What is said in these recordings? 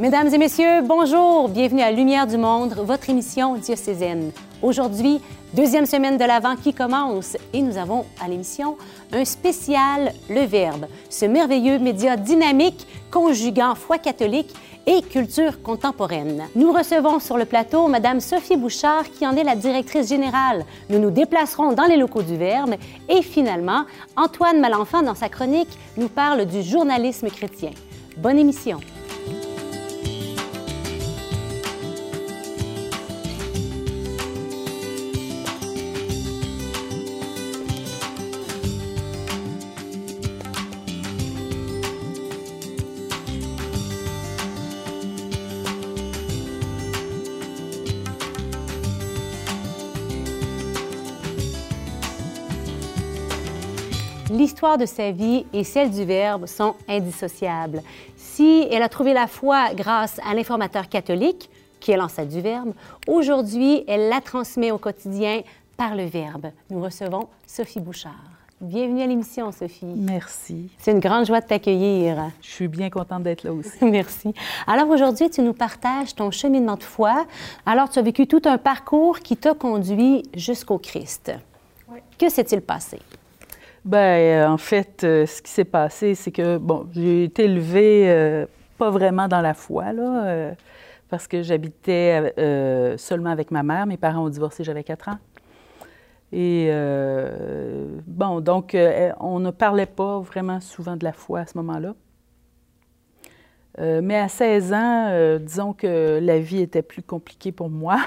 Mesdames et messieurs, bonjour, bienvenue à Lumière du Monde, votre émission diocésaine. Aujourd'hui, deuxième semaine de l'Avent qui commence et nous avons à l'émission un spécial Le Verbe, ce merveilleux média dynamique conjuguant foi catholique et culture contemporaine. Nous recevons sur le plateau Madame Sophie Bouchard qui en est la directrice générale. Nous nous déplacerons dans les locaux du Verbe et finalement, Antoine Malenfant dans sa chronique nous parle du journalisme chrétien. Bonne émission. L'histoire de sa vie et celle du Verbe sont indissociables. Si elle a trouvé la foi grâce à l'informateur catholique, qui est l'ancêtre du Verbe, aujourd'hui, elle la transmet au quotidien par le Verbe. Nous recevons Sophie Bouchard. Bienvenue à l'émission, Sophie. Merci. C'est une grande joie de t'accueillir. Je suis bien contente d'être là aussi. Merci. Alors aujourd'hui, tu nous partages ton cheminement de foi. Alors, tu as vécu tout un parcours qui t'a conduit jusqu'au Christ. Oui. Que s'est-il passé? Ben, euh, en fait, euh, ce qui s'est passé, c'est que, bon, j'ai été élevée euh, pas vraiment dans la foi, là, parce que j'habitais seulement avec ma mère. Mes parents ont divorcé, j'avais 4 ans. Et, bon, donc, on ne parlait pas vraiment souvent de la foi à ce moment-là. mais à 16 ans, disons que la vie était plus compliquée pour moi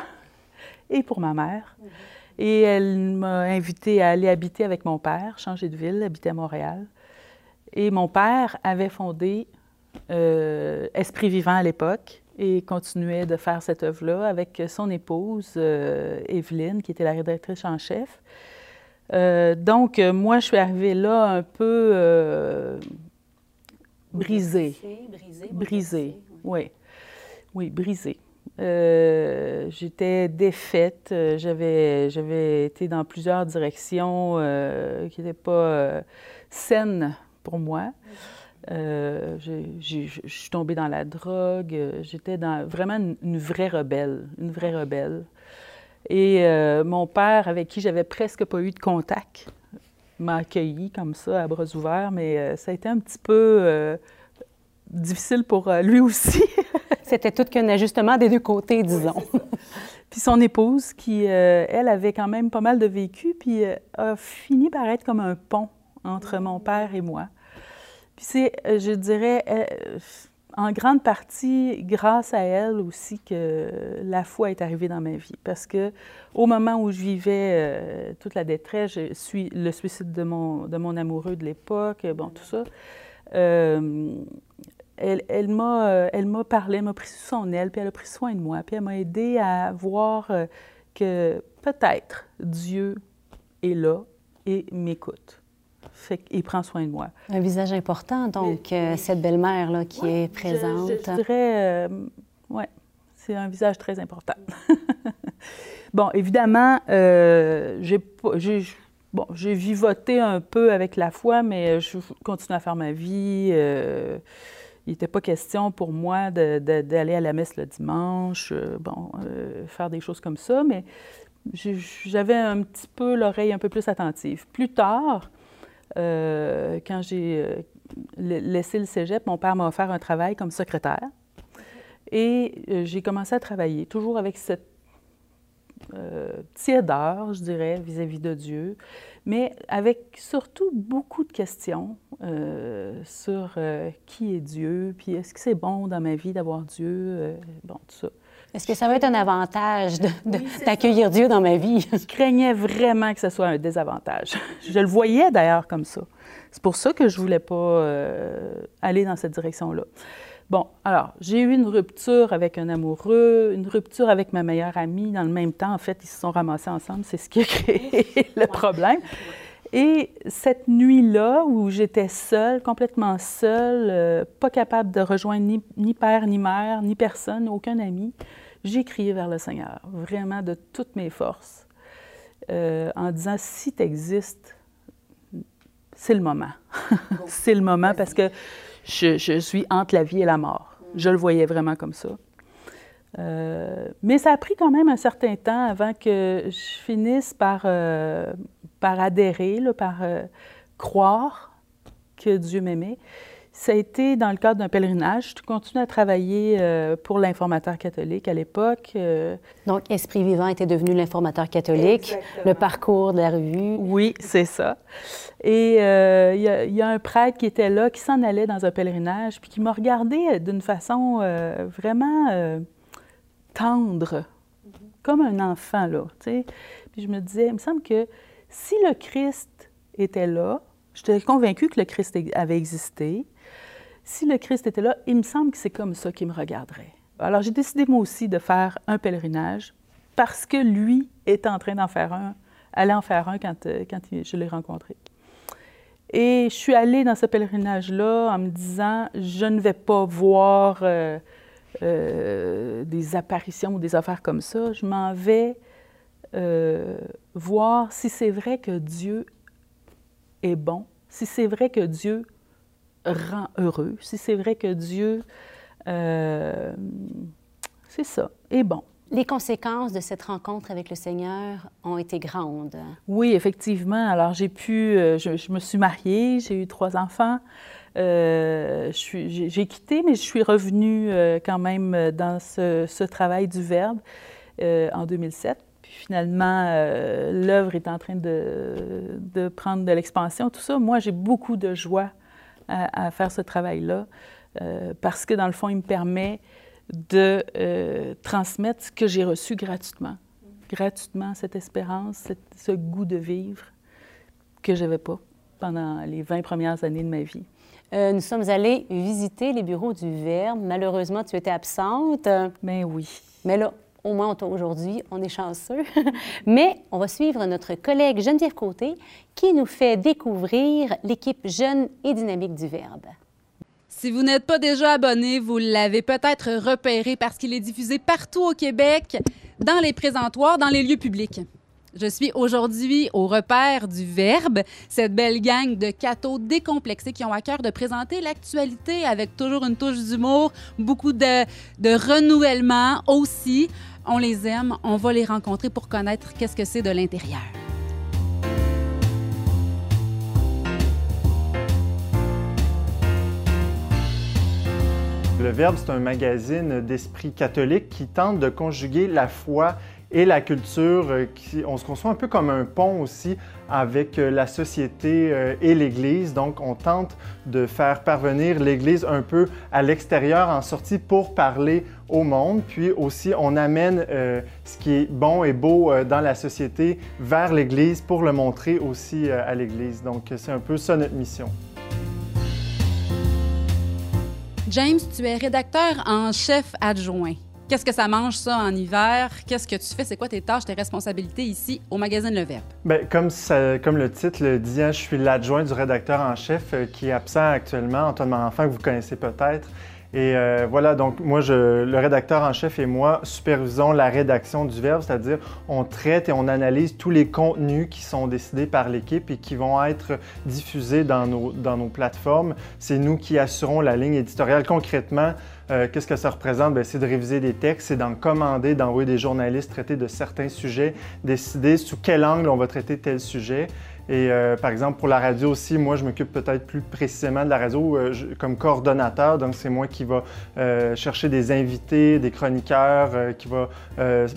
et pour ma mère. Mm-hmm. Et elle m'a invité à aller habiter avec mon père, changer de ville, habiter à Montréal. Et mon père avait fondé euh, Esprit Vivant à l'époque et continuait de faire cette œuvre-là avec son épouse, euh, Evelyne, qui était la rédactrice en chef. Euh, donc, moi, je suis arrivée là un peu brisée. Brisée, brisée, oui. Oui, brisée. Euh, j'étais défaite. Euh, j'avais, été dans plusieurs directions euh, qui n'étaient pas saines pour moi. je suis tombée dans la drogue. J'étais vraiment une, vraie rebelle, une vraie rebelle. Et mon père, avec qui j'avais presque pas eu de contact, m'a accueilli comme ça, à bras ouverts, mais ça a été un petit peu difficile pour lui aussi. C'était tout qu'un ajustement des deux côtés, disons. puis son épouse, qui, euh, elle, avait quand même pas mal de vécu, puis euh, a fini par être comme un pont entre mon père et moi. Puis c'est, euh, je dirais, en grande partie grâce à elle aussi que la foi est arrivée dans ma vie. Parce que au moment où je vivais toute la détresse, je suis, le suicide de mon, de mon amoureux de l'époque, bon, tout ça, elle, elle m'a, euh, elle m'a parlé, elle m'a pris sous son aile, puis elle a pris soin de moi, puis elle m'a aidé à voir euh, que peut-être Dieu est là et m'écoute. Fait qu'il prend soin de moi. Un visage important, donc, euh, cette belle-mère-là qui est présente. Je, je dirais, oui, c'est un visage très important. bon, évidemment, j'ai, j'ai, bon, j'ai vivoté un peu avec la foi, mais je continue à faire ma vie il n'était pas question pour moi d'aller à la messe le dimanche, euh, bon, euh, faire des choses comme ça, mais j'avais un petit peu l'oreille un peu plus attentive. Plus tard, euh, quand j'ai laissé le cégep, mon père m'a offert un travail comme secrétaire et j'ai commencé à travailler, toujours avec cette tiédeur, je dirais, vis-à-vis -vis de Dieu mais avec surtout beaucoup de questions euh, sur euh, qui est Dieu, puis est-ce que c'est bon dans ma vie d'avoir Dieu, euh, bon, tout ça. Est-ce que ça va être un avantage d'accueillir Dieu dans ma vie? Je craignais vraiment que ce soit un désavantage. Je le voyais d'ailleurs comme ça. C'est pour ça que je ne voulais pas aller dans cette direction-là. Bon, alors, j'ai eu une rupture avec un amoureux, une rupture avec ma meilleure amie dans le même temps. En fait, ils se sont ramassés ensemble. C'est ce qui a créé le problème. Et cette nuit-là, où j'étais seule, complètement seule, euh, pas capable de rejoindre ni, père, ni mère, ni personne, aucun ami, j'ai crié vers le Seigneur, vraiment de toutes mes forces, euh, en disant, si tu existes, c'est le moment. c'est le moment parce que je, suis entre la vie et la mort. Je le voyais vraiment comme ça. Euh, mais ça a pris quand même un certain temps avant que je finisse par, euh, par adhérer, par euh, croire que Dieu m'aimait. Ça a été dans le cadre d'un pèlerinage. Je continue à travailler pour l'informateur catholique à l'époque. Donc, Esprit Vivant était devenu l'informateur catholique, le parcours de la revue. Oui, c'est ça. Et il y, y, a un prêtre qui était là, qui s'en allait dans un pèlerinage, puis qui m'a regardé d'une façon vraiment tendre, comme un enfant, là, tu. Puis je me disais, il me semble que si le Christ était là, j'étais convaincue que le Christ avait existé, si le Christ était là, il me semble que c'est comme ça qu'il me regarderait. Alors j'ai décidé moi aussi de faire un pèlerinage parce que lui était en train d'en faire un, allait en faire un quand, euh, je l'ai rencontré. Et je suis allée dans ce pèlerinage-là en me disant, je ne vais pas voir euh, euh, des apparitions ou des affaires comme ça. Je m'en vais voir si c'est vrai que Dieu est bon, si c'est vrai que Dieu rend heureux, si c'est vrai que Dieu, euh, c'est ça, est bon. Les conséquences de cette rencontre avec le Seigneur ont été grandes. Oui, effectivement. Alors, j'ai pu, je, je, me suis mariée, j'ai eu trois enfants. Euh, j'ai quitté, mais je suis revenue euh, quand même euh, dans ce, travail du Verbe en 2007. Puis finalement, l'œuvre est en train de, prendre de l'expansion, tout ça. Moi, j'ai beaucoup de joie à, faire ce travail-là parce que, dans le fond, il me permet de transmettre ce que j'ai reçu gratuitement. Gratuitement, cette espérance, ce goût de vivre que je n'avais pas pendant les 20 premières années de ma vie. Euh, nous sommes allés visiter les bureaux du Verbe. Malheureusement, tu étais absente. Mais oui. Mais là, au moins aujourd'hui, on est chanceux. Mais on va suivre notre collègue Geneviève Côté qui nous fait découvrir l'équipe jeune et dynamique du Verbe. Si vous n'êtes pas déjà abonné, vous l'avez peut-être repéré parce qu'il est diffusé partout au Québec, dans les présentoirs, dans les lieux publics. Je suis aujourd'hui au repère du Verbe, cette belle gang de cathos décomplexés qui ont à cœur de présenter l'actualité avec toujours une touche d'humour, beaucoup de, de renouvellement aussi. On les aime, on va les rencontrer pour connaître qu'est-ce que c'est de l'intérieur. Le Verbe, c'est un magazine d'esprit catholique qui tente de conjuguer la foi et la culture. Euh, on se conçoit un peu comme un pont aussi avec euh, la société euh, et l'Église. Donc, on tente de faire parvenir l'Église un peu à l'extérieur en sortie pour parler au monde. Puis aussi, on amène ce qui est bon et beau dans la société vers l'Église pour le montrer aussi à l'Église. Donc, c'est un peu ça notre mission. James, tu es rédacteur en chef adjoint. Qu'est-ce que ça mange, ça, en hiver? Qu'est-ce que tu fais? C'est quoi tes tâches, tes responsabilités ici au magazine Le Verbe? Bien, comme, comme le titre le dit, hein, je suis l'adjoint du rédacteur en chef euh, qui est absent actuellement, Antoine Marenfant, que vous connaissez peut-être. Et euh, voilà, donc moi, le rédacteur en chef et moi supervisons la rédaction du Verbe, c'est-à-dire on traite et on analyse tous les contenus qui sont décidés par l'équipe et qui vont être diffusés dans nos, dans nos plateformes. C'est nous qui assurons la ligne éditoriale concrètement. Euh, qu'est-ce que ça représente? Ben, c'est de réviser des textes, c'est d'en commander, d'envoyer des journalistes traiter de certains sujets, décider sous quel angle on va traiter tel sujet. Et euh, par exemple, pour la radio aussi, moi, je m'occupe peut-être plus précisément de la radio euh, comme coordonnateur. Donc, c'est moi qui va chercher des invités, des chroniqueurs, qui va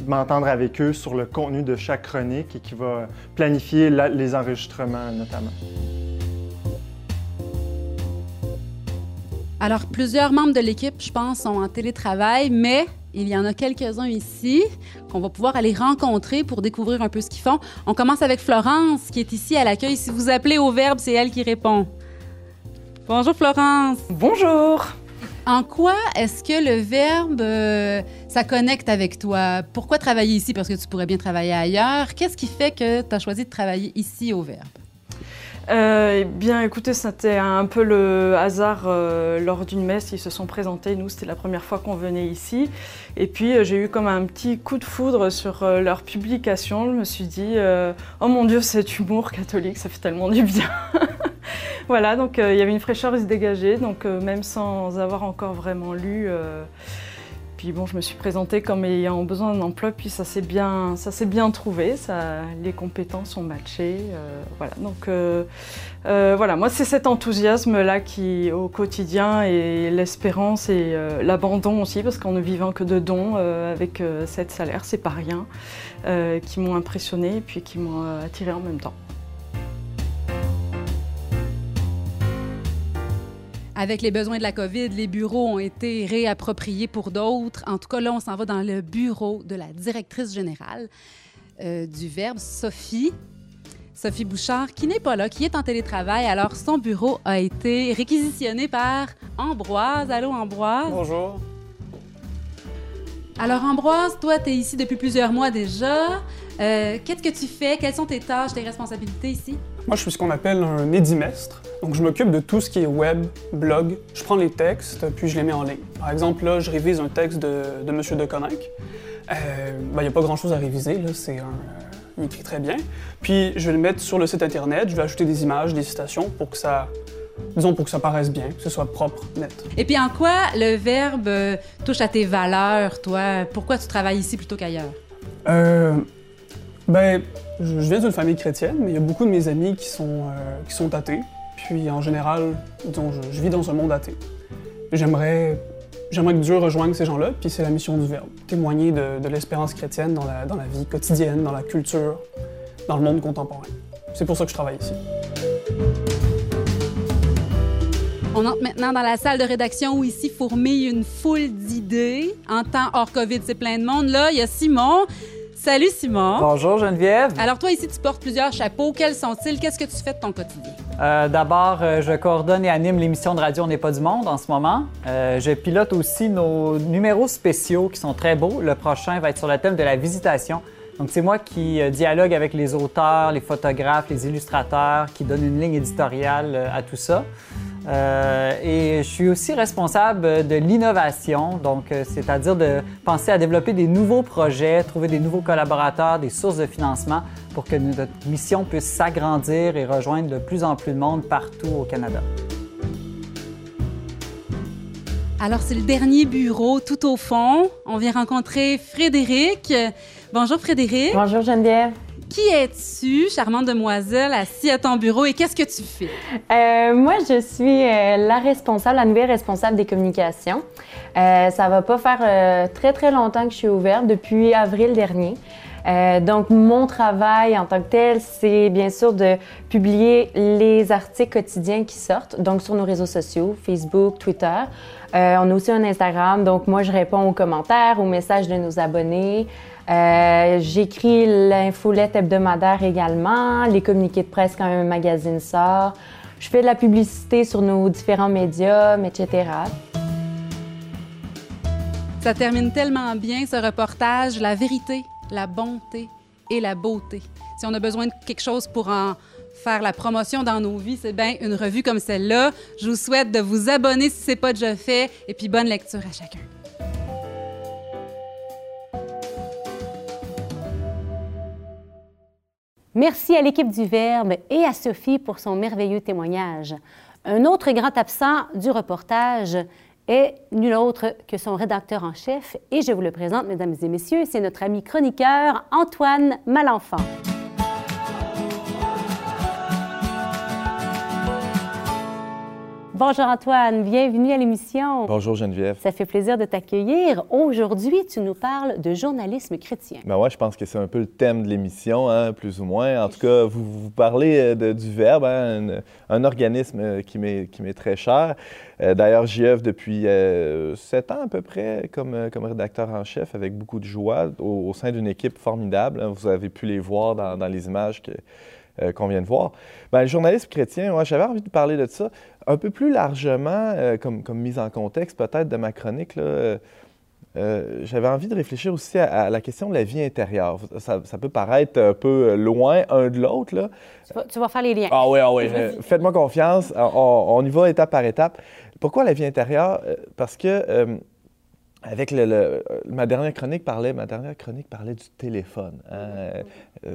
m'entendre avec eux sur le contenu de chaque chronique et qui va planifier les enregistrements notamment. Alors, plusieurs membres de l'équipe, je pense, sont en télétravail, mais il y en a quelques-uns ici qu'on va pouvoir aller rencontrer pour découvrir un peu ce qu'ils font. On commence avec Florence qui est ici à l'accueil. Si vous appelez au verbe, c'est elle qui répond. Bonjour Florence. Bonjour. En quoi est-ce que le verbe, euh, ça connecte avec toi? Pourquoi travailler ici? Parce que tu pourrais bien travailler ailleurs. Qu'est-ce qui fait que tu as choisi de travailler ici au verbe? Euh, eh bien, écoutez, c'était un peu le hasard euh, lors d'une messe. Ils se sont présentés. Nous, c'était la première fois qu'on venait ici. Et puis, euh, j'ai eu comme un petit coup de foudre sur leur publication. Je me suis dit, oh mon Dieu, cet humour catholique, ça fait tellement du bien. voilà, donc il y avait une fraîcheur qui se dégageait, donc même sans avoir encore vraiment lu. Bon, je me suis présentée comme ayant besoin d'un emploi, puis ça s'est bien, ça s'est bien trouvé, ça, les compétences ont matché, voilà. Donc voilà, moi c'est cet enthousiasme là qui au quotidien et l'espérance et l'abandon aussi, parce qu'en ne vivant que de dons avec cette salaire, c'est pas rien, qui m'ont impressionné et puis qui m'ont attiré en même temps. Avec les besoins de la COVID, les bureaux ont été réappropriés pour d'autres. En tout cas, là, on s'en va dans le bureau de la directrice générale euh, du Verbe, Sophie. Sophie Bouchard, qui n'est pas là, qui est en télétravail. Alors, son bureau a été réquisitionné par Ambroise. Allô, Ambroise? Bonjour. Alors, Ambroise, toi, tu es ici depuis plusieurs mois déjà. Euh, qu'est-ce que tu fais? Quelles sont tes tâches, tes responsabilités ici? Moi, je suis ce qu'on appelle un édimestre. Donc, je m'occupe de tout ce qui est web, blog. Je prends les textes, puis je les mets en ligne. Par exemple, là, je révise un texte de, de M. De. Euh, ben, il n'y a pas grand-chose à réviser, là. C'est un... Euh, il écrit très bien. Puis, je vais le mettre sur le site Internet. Je vais ajouter des images, des citations pour que ça disons pour que ça paraisse bien, que ce soit propre, net. Et puis en quoi le verbe touche à tes valeurs, toi? Pourquoi tu travailles ici plutôt qu'ailleurs? Euh, ben, je, viens d'une famille chrétienne, mais il y a beaucoup de mes amis qui sont, euh, qui sont athées. Puis en général, disons, je, vis dans un monde athée. J'aimerais, j'aimerais que Dieu rejoigne ces gens-là, puis c'est la mission du Verbe. Témoigner de, de l'espérance chrétienne dans la, dans la vie quotidienne, dans la culture, dans le monde contemporain. C'est pour ça que je travaille ici. On entre maintenant dans la salle de rédaction où ici fourmille une foule d'idées. En temps hors COVID, c'est plein de monde. Là, il y a Simon. Salut Simon. Bonjour Geneviève. Alors toi ici, tu portes plusieurs chapeaux. Quels sont-ils? Qu'est-ce que tu fais de ton quotidien? Euh, d'abord, euh, je coordonne et anime l'émission de radio On n'est pas du monde en ce moment. Euh, je pilote aussi nos numéros spéciaux qui sont très beaux. Le prochain va être sur le thème de la visitation. Donc c'est moi qui dialogue avec les auteurs, les photographes, les illustrateurs, qui donne une ligne éditoriale à tout ça. Euh, et je suis aussi responsable de l'innovation, donc euh, c'est-à-dire de penser à développer des nouveaux projets, trouver des nouveaux collaborateurs, des sources de financement pour que notre mission puisse s'agrandir et rejoindre de plus en plus de monde partout au Canada. Alors c'est le dernier bureau tout au fond. On vient rencontrer Frédéric. Bonjour Frédéric. Bonjour Geneviève. Qui es-tu, charmante demoiselle, assise à ton bureau et qu'est-ce que tu fais? Euh, moi, je suis euh, la responsable, la nouvelle responsable des communications. Euh, ça va pas faire euh, très, très longtemps que je suis ouverte, depuis avril dernier. donc, mon travail en tant que tel, c'est bien sûr de publier les articles quotidiens qui sortent, donc sur nos réseaux sociaux, Facebook, Twitter. on a aussi un Instagram, donc moi, je réponds aux commentaires, aux messages de nos abonnés. Euh, j'écris l'infolette hebdomadaire également, les communiqués de presse quand un magazine sort. Je fais de la publicité sur nos différents médias, etc. Ça termine tellement bien ce reportage, la vérité, la bonté et la beauté. Si on a besoin de quelque chose pour en faire la promotion dans nos vies, c'est bien une revue comme celle-là. Je vous souhaite de vous abonner si ce n'est pas déjà fait et puis bonne lecture à chacun. Merci à l'équipe du Verbe et à Sophie pour son merveilleux témoignage. Un autre grand absent du reportage est nul autre que son rédacteur en chef, et je vous le présente, mesdames et messieurs, c'est notre ami chroniqueur Antoine Malenfant. Bonjour Antoine, bienvenue à l'émission. Bonjour Geneviève. Ça fait plaisir de t'accueillir. Aujourd'hui, tu nous parles de journalisme chrétien. Ben ouais, je pense que c'est un peu le thème de l'émission, hein, plus ou moins. En tout cas, vous, vous parlez euh, du Verbe, hein, un, organisme euh, qui m'est très cher. Euh, d'ailleurs, j'y œuvre depuis sept ans à peu près comme, comme rédacteur en chef avec beaucoup de joie au, sein d'une équipe formidable. Hein. Vous avez pu les voir dans, dans les images que euh, qu'on vient de voir. Ben, le journalisme chrétien, moi, j'avais envie de parler de ça un peu plus largement, euh, comme, comme, mise en contexte peut-être de ma chronique. Là, euh, j'avais envie de réfléchir aussi à, la question de la vie intérieure. Ça, peut paraître un peu loin un de l'autre. Là. Tu, vas, faire les liens. Ah oui, ah oui. Faites-moi confiance. On, on, y va étape par étape. Pourquoi la vie intérieure? Parce que avec le, le- ma dernière chronique parlait, ma dernière chronique parlait du téléphone. hein. Euh,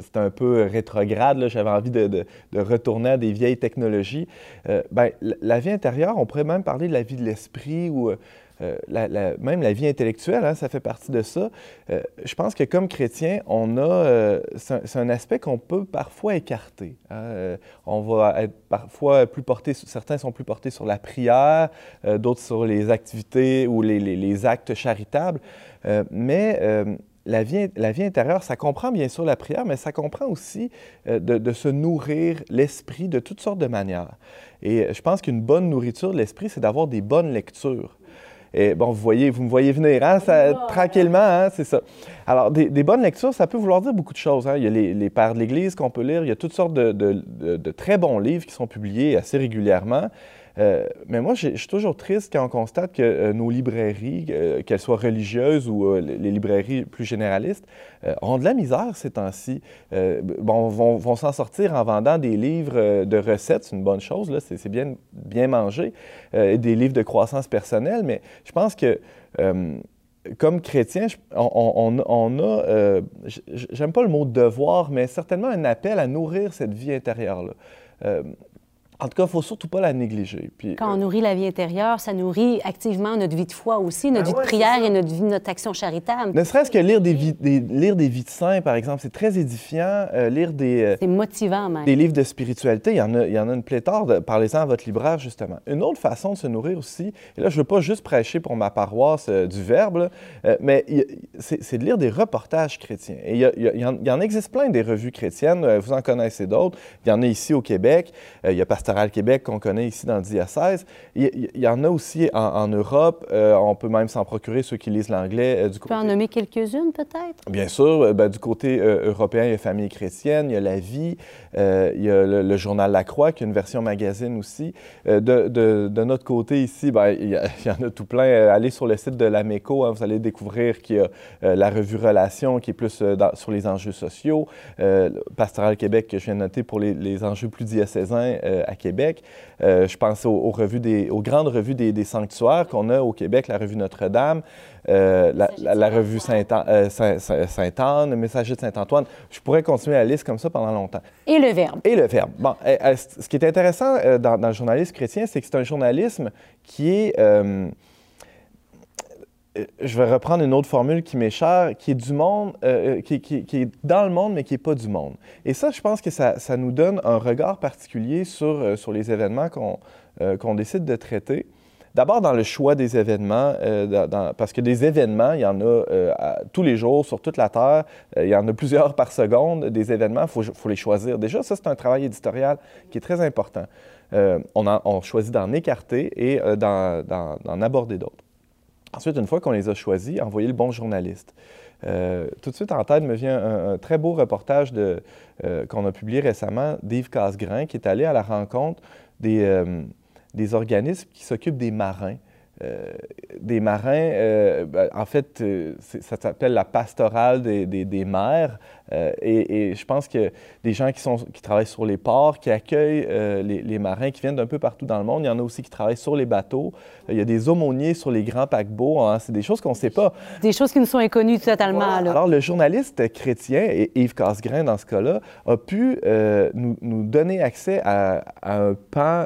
C'était un peu rétrograde. J'avais envie de, de- retourner à des vieilles technologies. Euh, ben, la vie intérieure, on pourrait même parler de la vie de l'esprit ou euh, même la vie intellectuelle. hein, ça fait partie de ça. Euh, je pense que comme chrétien, on a, euh, c'est un, aspect qu'on peut parfois écarter. hein. On va être parfois plus porté, certains sont plus portés sur la prière, d'autres sur les activités ou les, actes charitables. Mais la vie, intérieure, ça comprend bien sûr la prière, mais ça comprend aussi de, de se nourrir l'esprit de toutes sortes de manières. Et je pense qu'une bonne nourriture de l'esprit, c'est d'avoir des bonnes lectures. Et bon, vous voyez, vous me voyez venir, hein, ça, tranquillement, hein, c'est ça. Alors, des, des bonnes lectures, ça peut vouloir dire beaucoup de choses. hein. Il y a les, les pères de l'Église qu'on peut lire, il y a toutes sortes de, de- de- de très bons livres qui sont publiés assez régulièrement. Euh, mais moi, je suis toujours triste quand on constate que euh, nos librairies, euh, qu'elles soient religieuses ou les librairies plus généralistes, ont de la misère ces temps-ci. Bon, vont, s'en sortir en vendant des livres de recettes, c'est une bonne chose, c'est bien, bien euh, et des livres de croissance personnelle, mais je pense que comme chrétien, on, a, j'aime pas le mot devoir, mais certainement un appel à nourrir cette vie intérieure-là. En tout cas, il ne faut surtout pas la négliger. Puis, Quand on euh, nourrit la vie intérieure, ça nourrit activement notre vie de foi aussi, notre Ah vie ouais, de prière et notre, vie, notre action charitable. ne serait-ce que lire des, vies, des- lire des vies de saints, par exemple, c'est très édifiant. Euh, lire des, euh, C'est motivant même. des livres de spiritualité, il y en a, il y en a une pléthore. de- Parlez-en à votre libraire, justement. Une autre façon de se nourrir aussi, et là, je ne veux pas juste prêcher pour ma paroisse euh, du Verbe, là, euh, mais y c'est c'est de lire des reportages chrétiens. Et il y, y en, existe plein des revues chrétiennes, vous en connaissez d'autres. Il y en a ici au Québec, il y a Pastoral Québec qu'on connaît ici dans le diocèse. Il y, il y en a aussi en, en Europe, euh, on peut même s'en procurer, ceux qui lisent l'anglais. euh, du Tu peux en nommer quelques-unes peut-être? Bien sûr, euh, ben, du côté euh, européen, il y a Famille chrétienne, il y a La Vie, il y a le, le journal La Croix, qui est une version magazine aussi. De, de- de notre côté ici, ben, il, y a- il y en a tout plein. Allez sur le site de l'AMECO, hein, vous allez découvrir qu'il y a la revue Relations, qui est plus dans- sur les enjeux sociaux, Pastoral Québec, que je viens de noter pour les, les enjeux plus diocésains à Québec. Euh, je pense aux, aux revues des, aux grandes revues des, des sanctuaires qu'on a au Québec, la revue Notre-Dame, euh, la, la- la revue euh, Saint- Saint- Sainte-Anne, le Messager de Saint-Antoine. Je pourrais continuer la liste comme ça pendant longtemps. Et le verbe. Et le verbe. Bon, euh, euh, ce qui est intéressant euh, dans, dans le journalisme chrétien, c'est que c'est un journalisme qui est. euh, je vais reprendre une autre formule qui m'est chère, qui est du monde, euh, euh, qui, est dans le monde, mais qui n'est pas du monde. Et ça, je pense que ça, nous donne un regard particulier sur, sur les événements qu'on euh, décide de traiter. D'abord, dans le choix des événements, parce que des événements, il y en a tous les jours sur toute la Terre. Il y en a plusieurs par seconde, des événements, il faut, les choisir. Déjà, ça, c'est un travail éditorial qui est très important. On, choisit d'en écarter et d'en aborder d'autres. Ensuite, une fois qu'on les a choisis, envoyer le bon journaliste. Euh, tout de suite en tête me vient un, très beau reportage euh, qu'on a publié récemment d'Yves Casgrain, qui est allé à la rencontre des, euh, des organismes qui s'occupent des marins. Euh, des marins, euh, ben, en fait, euh, ça s'appelle la pastorale des, des- des mers. Euh, et, et je pense que des gens qui, sont, qui travaillent sur les ports, qui accueillent les, les marins qui viennent d'un peu partout dans le monde. Il y en a aussi qui travaillent sur les bateaux. Il y a des aumôniers sur les grands paquebots. hein. C'est des choses qu'on ne sait pas. Des choses qui nous sont inconnues totalement. Là. Alors, le journaliste chrétien, et Yves Casgrain dans ce cas-là, a pu nous, nous donner accès à, à un pan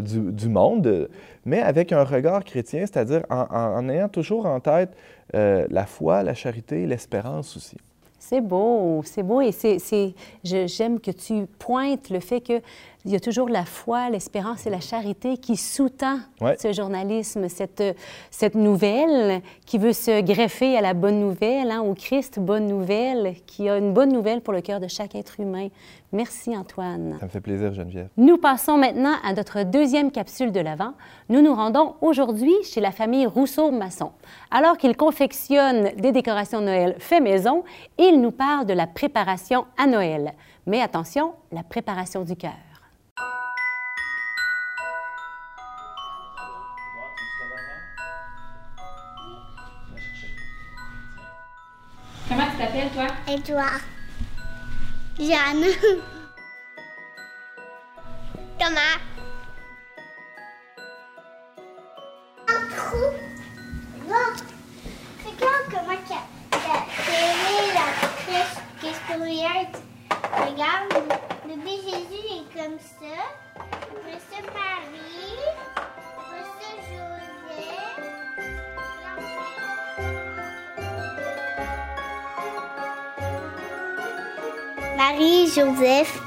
du, du monde, mais avec un regard chrétien, c'est-à-dire en, ayant toujours en tête euh, la foi, la charité, l'espérance aussi. C'est beau, c'est beau et c'est, j'aime que tu pointes le fait qu'il y a toujours la foi, l'espérance et la charité qui sous-tend Ouais. ce journalisme, cette, cette nouvelle qui veut se greffer à la bonne nouvelle, hein, au Christ, bonne nouvelle, qui a une bonne nouvelle pour le cœur de chaque être humain. Merci Antoine. Ça me fait plaisir, Geneviève. Nous passons maintenant à notre deuxième capsule de l'Avent. Nous nous rendons aujourd'hui chez la famille Rousseau-Masson. Alors qu'ils confectionnent des décorations de Noël fait maison, ils nous parlent de la préparation à Noël. Mais attention, la préparation du cœur. 别抓痒呢干嘛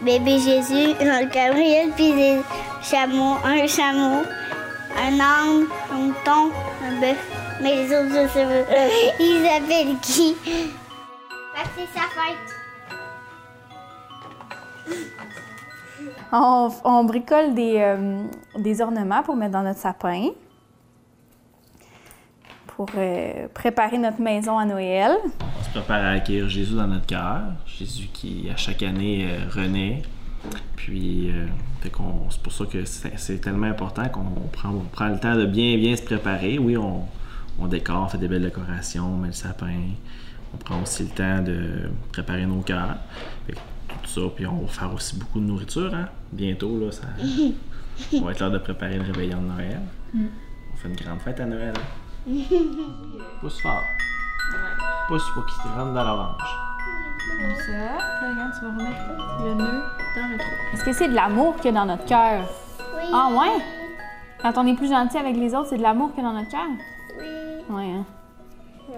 bébé Jésus, un Gabriel, puis des chameaux, un chameau, un âne, un mouton, un bœuf. Mais les autres, je sais. Ils s'appellent qui? Que c'est sa fête. On, on bricole des, euh, des ornements pour mettre dans notre sapin, pour euh, préparer notre maison à Noël. On se prépare à accueillir Jésus dans notre cœur. Jésus qui, à chaque année, euh, renaît. Puis, euh, c'est pour ça que c'est tellement important qu'on prend, on prend le temps de bien, bien se préparer. Oui, on, on décore, on fait des belles décorations, on met le sapin. On prend aussi le temps de préparer nos cœurs. Tout ça, puis on va faire aussi beaucoup de nourriture. Hein? Bientôt, là, ça, on va être l'heure de préparer le réveillon de Noël. On fait une grande fête à Noël. hein? Pousse fort. Pousse pour qu'il te rentre dans l'orange. Comme ça. Là, regarde, tu vas remettre le nœud dans le trou. Est-ce que c'est de l'amour qu'il y a dans notre cœur? Oui. Ah ouais? Quand on est plus gentil avec les autres, c'est de l'amour qu'il y a dans notre cœur? Oui. Ouais, hein?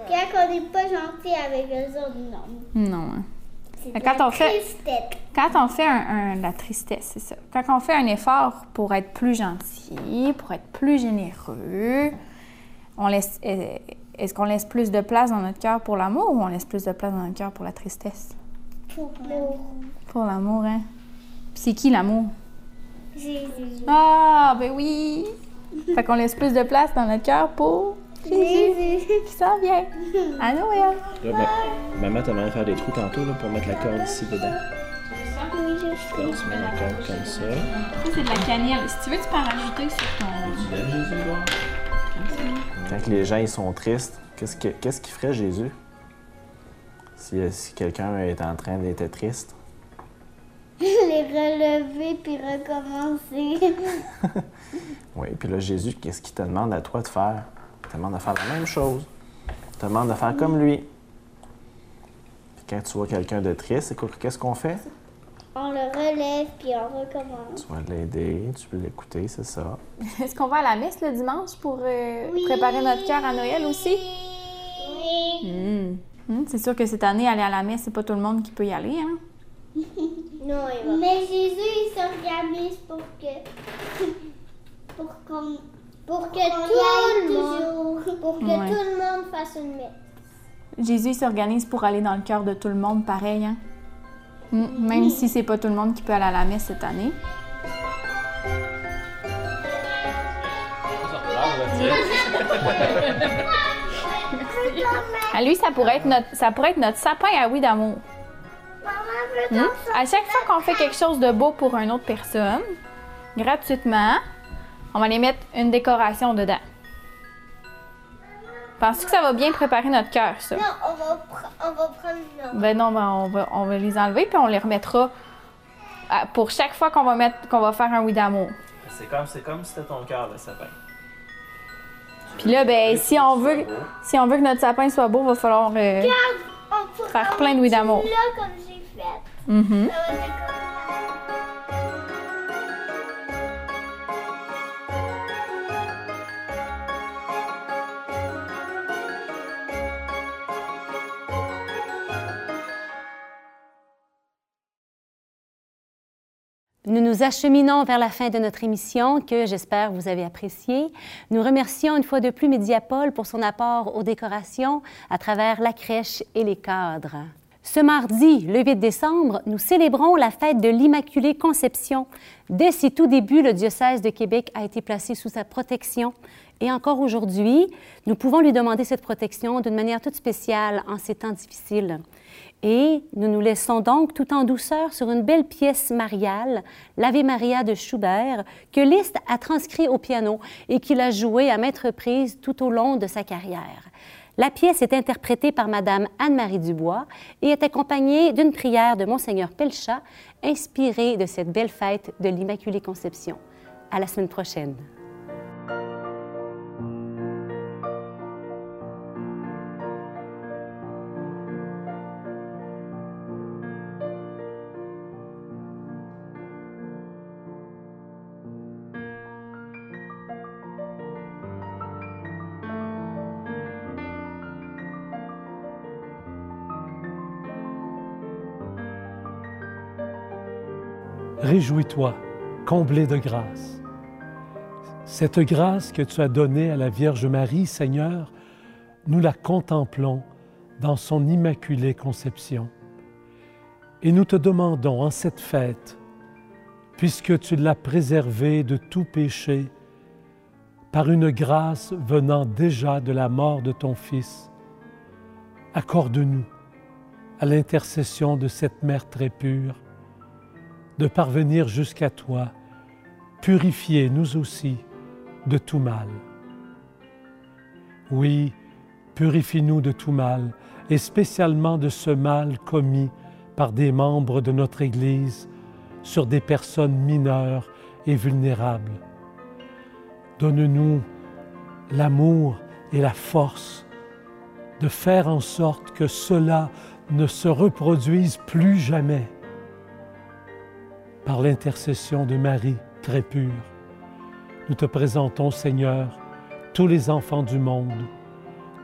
Quand on n'est pas gentil avec eux autres, non. Non, hein? C'est quand la on fait- tristesse. Quand on fait un, un- la tristesse, c'est ça. Quand on fait un effort pour être plus gentil, pour être plus généreux, on laisse, est-ce qu'on laisse plus de place dans notre cœur pour l'amour ou on laisse plus de place dans notre cœur pour la tristesse? Pour l'amour. Pour l'amour, hein? Puis c'est qui l'amour? Jésus. Ah, ben oui! Fait qu'on laisse plus de place dans notre cœur pour Jésus qui s'en vient à Noël. Là, ma- maman t'a demandé de faire des trous tantôt là, pour mettre la corde ici dedans. Oui, je sais. Là, tu mets la corde comme ça. Ça, c'est de la cannelle. Si tu veux, tu peux en rajouter sur ton. Tu Jésus, voir. Quand les gens ils sont tristes, qu'est-ce que- qu'est-ce qu'il ferait Jésus? Si, si quelqu'un est en train d'être triste. Les relever puis recommencer. Oui, puis là, Jésus, qu'est-ce qu'il te demande à toi de faire? Il te demande de faire la même chose. Il te demande de faire comme lui. Puis quand tu vois quelqu'un de triste, écoute, qu'est-ce qu'on fait? On le relève puis on recommence. Tu vas l'aider, tu peux l'écouter, c'est ça. Est-ce qu'on va à la messe le dimanche pour euh, Oui. préparer notre cœur à Noël aussi? Oui. Hmm. Hmm, C'est sûr que cette année, aller à la messe, c'est pas tout le monde qui peut y aller. Hein? Non, Mais Jésus, il s'organise pour que. pour qu'on. Pour que tout le monde. Pour que Ouais. tout le monde fasse une messe. Jésus il s'organise pour aller dans le cœur de tout le monde pareil. Hein? Même si c'est pas tout le monde qui peut aller à la messe cette année. À lui, ça pourrait être notre, ça pourrait être notre sapin à oui d'amour. Hmm? À chaque fois qu'on fait quelque chose de beau pour une autre personne, gratuitement, on va aller mettre une décoration dedans. Penses-tu que ça va bien préparer notre cœur, ça? Non, on va, pr- on va prendre. Ben non, ben on, va, on va les enlever puis on les remettra à- pour chaque fois qu'on va mettre qu'on va faire un oui d'amour. C'est comme, c'est comme si c'était ton cœur, le sapin. Puis là, ben si on veut si on veut que notre sapin soit beau, il va falloir euh, On faire plein de oui d'amour. là comme j'ai fait. Mhm. Ça va Nous nous acheminons vers la fin de notre émission que j'espère vous avez appréciée. Nous remercions une fois de plus Médiapol pour son apport aux décorations à travers la crèche et les cadres. Ce mardi, le 8 décembre, nous célébrons la fête de l'Immaculée Conception. Dès ses tout débuts, le diocèse de Québec a été placé sous sa protection. Et encore aujourd'hui, nous pouvons lui demander cette protection d'une manière toute spéciale en ces temps difficiles. Et nous nous laissons donc tout en douceur sur une belle pièce mariale, l'Ave Maria de Schubert, que Liszt a transcrit au piano et qu'il a joué à maintes reprises tout au long de sa carrière. La pièce est interprétée par Madame Anne-Marie Dubois et est accompagnée d'une prière de Monseigneur Pelchat, inspirée de cette belle fête de l'Immaculée Conception. À la semaine prochaine. Réjouis-toi, comblé de grâce. Cette grâce que tu as donnée à la Vierge Marie, Seigneur, nous la contemplons dans son immaculée conception. Et nous te demandons en cette fête, puisque tu l'as préservée de tout péché, par une grâce venant déjà de la mort de ton Fils, accorde-nous, à l'intercession de cette Mère très pure, de parvenir jusqu'à toi, purifier nous aussi de tout mal. Oui, purifie-nous de tout mal, et spécialement de ce mal commis par des membres de notre Église sur des personnes mineures et vulnérables. Donne-nous l'amour et la force de faire en sorte que cela ne se reproduise plus jamais. Par l'intercession de Marie très pure, nous te présentons, Seigneur, tous les enfants du monde,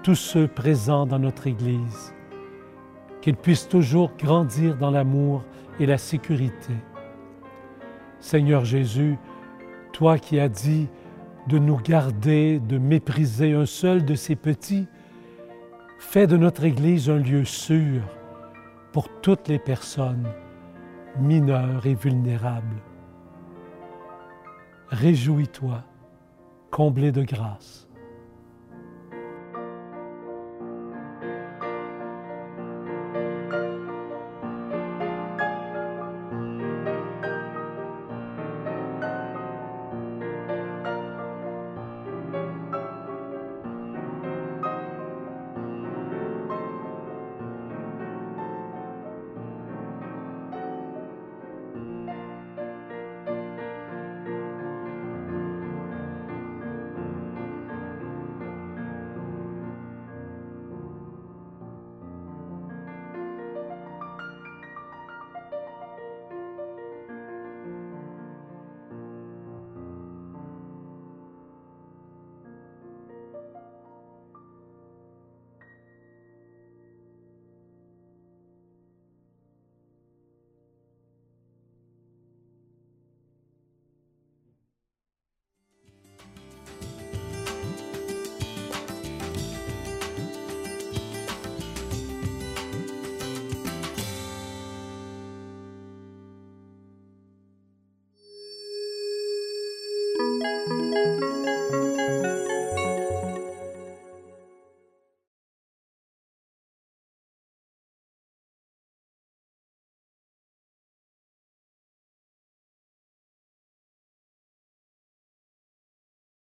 tous ceux présents dans notre Église, qu'ils puissent toujours grandir dans l'amour et la sécurité. Seigneur Jésus, toi qui as dit de nous garder de mépriser un seul de ces petits, fais de notre Église un lieu sûr pour toutes les personnes mineures et vulnérables. Réjouis-toi, comblé de grâce.